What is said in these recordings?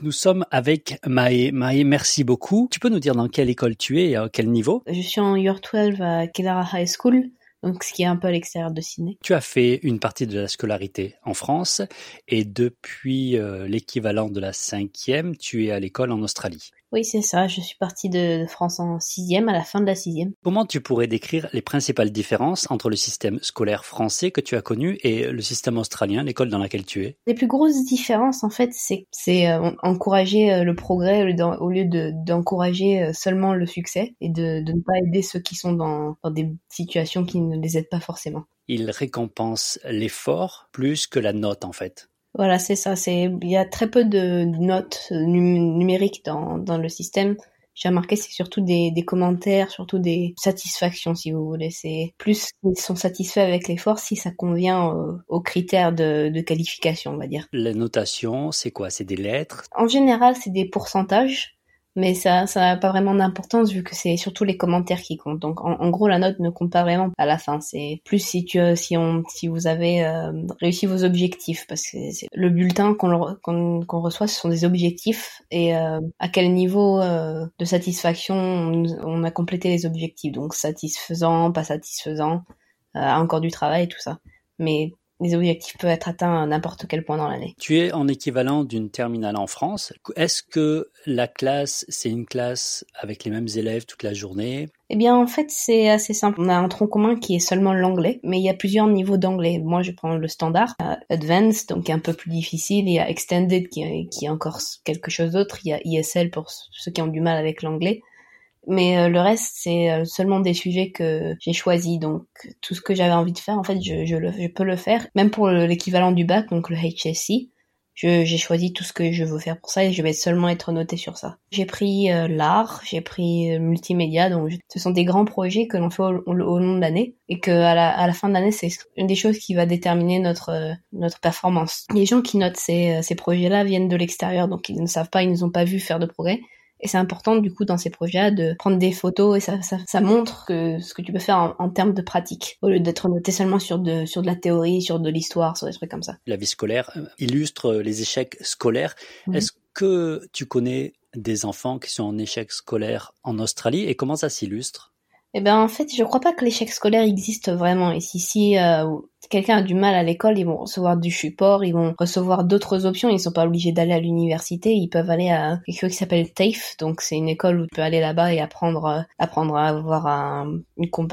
Nous sommes avec Maë. Maë, merci beaucoup. Tu peux nous dire dans quelle école tu es et à quel niveau? Je suis en Year 12 à Kellara High School, donc ce qui est un peu à l'extérieur de Sydney. Tu as fait une partie de la scolarité en France et depuis euh, l'équivalent de la cinquième, tu es à l'école en Australie. Oui, c'est ça. Je suis partie de France en sixième, à la fin de la sixième. Comment tu pourrais décrire les principales différences entre le système scolaire français que tu as connu et le système australien, l'école dans laquelle tu es? Les plus grosses différences, en fait, c'est c'est euh, encourager euh, le progrès au lieu de d'encourager euh, seulement le succès et de, de ne pas aider ceux qui sont dans, dans des situations qui ne les aident pas forcément. Il récompense l'effort plus que la note, en fait. Voilà, c'est ça. C'est il y a très peu de notes numériques dans dans le système. J'ai remarqué c'est surtout des, des commentaires, surtout des satisfactions si vous voulez. C'est plus ils sont satisfaits avec l'effort si ça convient aux, critères de, de qualification, on va dire. La notation, c'est quoi? C'est des lettres? En général, c'est des pourcentages mais ça ça n'a pas vraiment d'importance vu que c'est surtout les commentaires qui comptent. Donc en, gros la note ne compte pas vraiment à la fin, c'est plus si tu si on si vous avez euh, réussi vos objectifs parce que le bulletin qu'on qu'on reçoit ce sont des objectifs et euh, à quel niveau euh, de satisfaction on, a complété les objectifs. Donc satisfaisant, pas satisfaisant, encore du travail tout ça. Mais les objectifs peuvent être atteints à n'importe quel point dans l'année. Tu es en équivalent d'une terminale en France. Est-ce que la classe, c'est une classe avec les mêmes élèves toute la journée? Eh bien, en fait, c'est assez simple. On a un tronc commun qui est seulement l'anglais, mais il y a plusieurs niveaux d'anglais. Moi, je prends le standard, advanced, donc un peu plus difficile. Il y a extended, qui, qui est encore quelque chose d'autre. Il y a ISL pour ceux qui ont du mal avec l'anglais mais euh, le reste c'est euh, seulement des sujets que j'ai choisis donc tout ce que j'avais envie de faire en fait je, je, le, je peux le faire même pour l'équivalent du bac donc le HSC j'ai choisi tout ce que je veux faire pour ça et je vais seulement être noté sur ça. J'ai pris euh, l'art, j'ai pris multimédia, donc ce sont des grands projets que l'on fait au, long de l'année et que à la, à la fin de l'année c'est une des choses qui va déterminer notre notre performance. Les gens qui notent ces, ces projets-là viennent de l'extérieur, donc ils ne savent pas, ils ne ont pas vu faire de progrès. Et c'est important du coup dans ces projets de prendre des photos et ça, ça, ça montre que ce que tu peux faire en, en termes de pratique au lieu d'être noté seulement sur de sur de la théorie, sur de l'histoire, sur des trucs comme ça. La vie scolaire euh, illustre les échecs scolaires. Est-ce que tu connais des enfants qui sont en échec scolaire en Australie et comment ça s'illustre? Eh ben en fait, je crois pas que l'échec scolaire existe vraiment ici. Si euh, quelqu'un a du mal à l'école, ils vont recevoir du support, ils vont recevoir d'autres options. Ils sont pas obligés d'aller à l'université, ils peuvent aller à quelque chose qui s'appelle TAFE. Donc c'est une école où tu peux aller là-bas et apprendre, euh, apprendre à avoir un,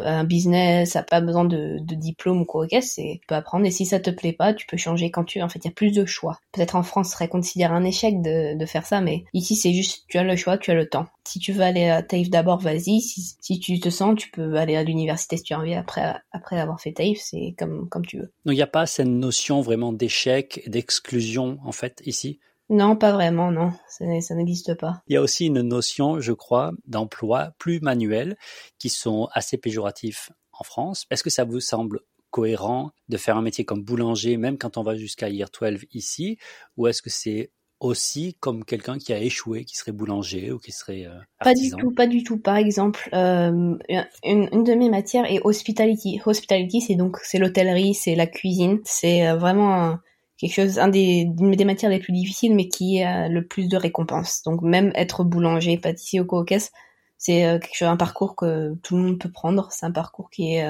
un business. Ça pas besoin de, diplôme ou quoi que c'est. Tu peux apprendre et si ça te plaît pas, tu peux changer quand tu. En fait, il y a plus de choix. Peut-être en France, ce serait considéré un échec de, de faire ça, mais ici c'est juste tu as le choix, tu as le temps. Si tu veux aller à TAFE d'abord, vas-y. Si, si tu te sens, tu peux aller à l'université si tu as envie après après avoir fait TAFE. C'est comme comme tu veux. Donc il n'y a pas cette notion vraiment d'échec, d'exclusion en fait ici? Non, pas vraiment, non, ça, n'existe pas. Il y a aussi une notion, je crois, d'emploi plus manuel qui sont assez péjoratifs en France. Est-ce que ça vous semble cohérent de faire un métier comme boulanger, même quand on va jusqu'à Year 12 ici, ou est-ce que c'est aussi comme quelqu'un qui a échoué, qui serait boulanger ou qui serait euh, Pas du tout, pas du tout. Par exemple, euh, une, une, de mes matières est hospitality. Hospitality, c'est donc c'est l'hôtellerie, c'est la cuisine, c'est euh, vraiment quelque chose, un des, des matières les plus difficiles, mais qui a le plus de récompenses. Donc même être boulanger, pâtissier au coquesse, c'est euh, quelque chose, un parcours que tout le monde peut prendre. C'est un parcours qui est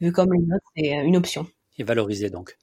vu comme une autre, c'est une option. Et valorisé donc.